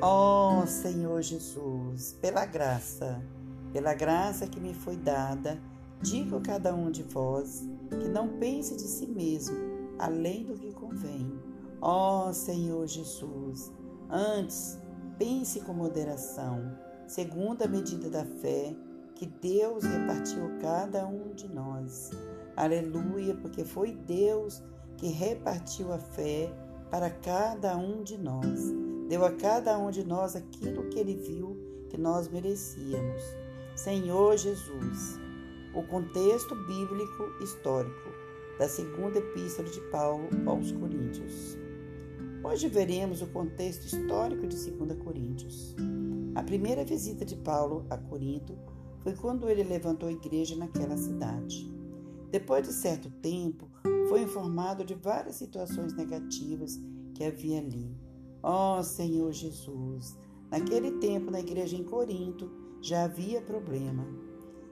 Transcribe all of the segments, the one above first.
Ó oh, Senhor Jesus, pela graça, pela graça que me foi dada, digo a cada um de vós que não pense de si mesmo além do que convém. Ó oh, Senhor Jesus, antes pense com moderação, segundo a medida da fé que Deus repartiu cada um de nós. Aleluia, porque foi Deus que repartiu a fé para cada um de nós. Deu a cada um de nós aquilo que ele viu que nós merecíamos. Senhor Jesus, o contexto bíblico histórico da segunda epístola de Paulo aos Coríntios. Hoje veremos o contexto histórico de 2 Coríntios. A primeira visita de Paulo a Corinto foi quando ele levantou a igreja naquela cidade. Depois de certo tempo, foi informado de várias situações negativas que havia ali. Ó oh, Senhor Jesus, naquele tempo na igreja em Corinto já havia problema.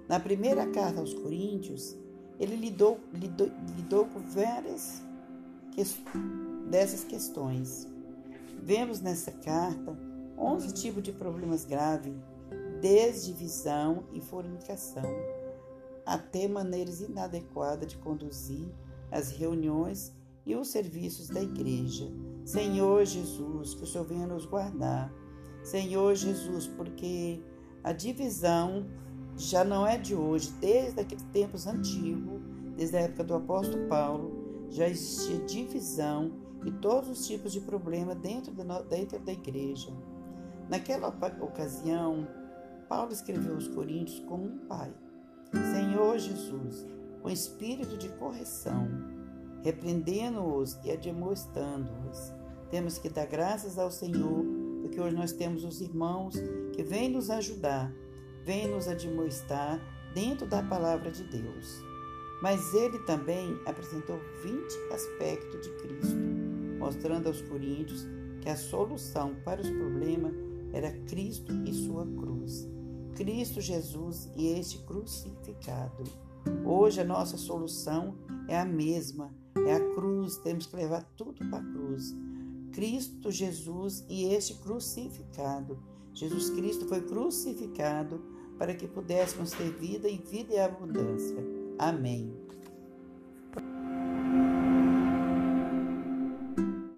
Na primeira carta aos Coríntios, ele lidou, lidou, lidou com várias que, dessas questões. Vemos nessa carta 11 tipos de problemas graves desde visão e fornicação, até maneiras inadequadas de conduzir as reuniões e os serviços da igreja. Senhor Jesus, que o Senhor venha nos guardar. Senhor Jesus, porque a divisão já não é de hoje, desde aqueles tempos antigos, desde a época do apóstolo Paulo, já existia divisão e todos os tipos de problema dentro, de, dentro da igreja. Naquela ocasião, Paulo escreveu aos Coríntios como um pai. Senhor Jesus, com espírito de correção, repreendendo-os e admoestando-os. Temos que dar graças ao Senhor, porque hoje nós temos os irmãos que vêm nos ajudar, vêm nos admoestar dentro da palavra de Deus. Mas ele também apresentou 20 aspectos de Cristo, mostrando aos coríntios que a solução para os problemas era Cristo e sua cruz. Cristo Jesus e este crucificado. Hoje a nossa solução é a mesma, é a cruz, temos que levar tudo para a cruz. Cristo Jesus e este crucificado. Jesus Cristo foi crucificado para que pudéssemos ter vida e vida em abundância. Amém.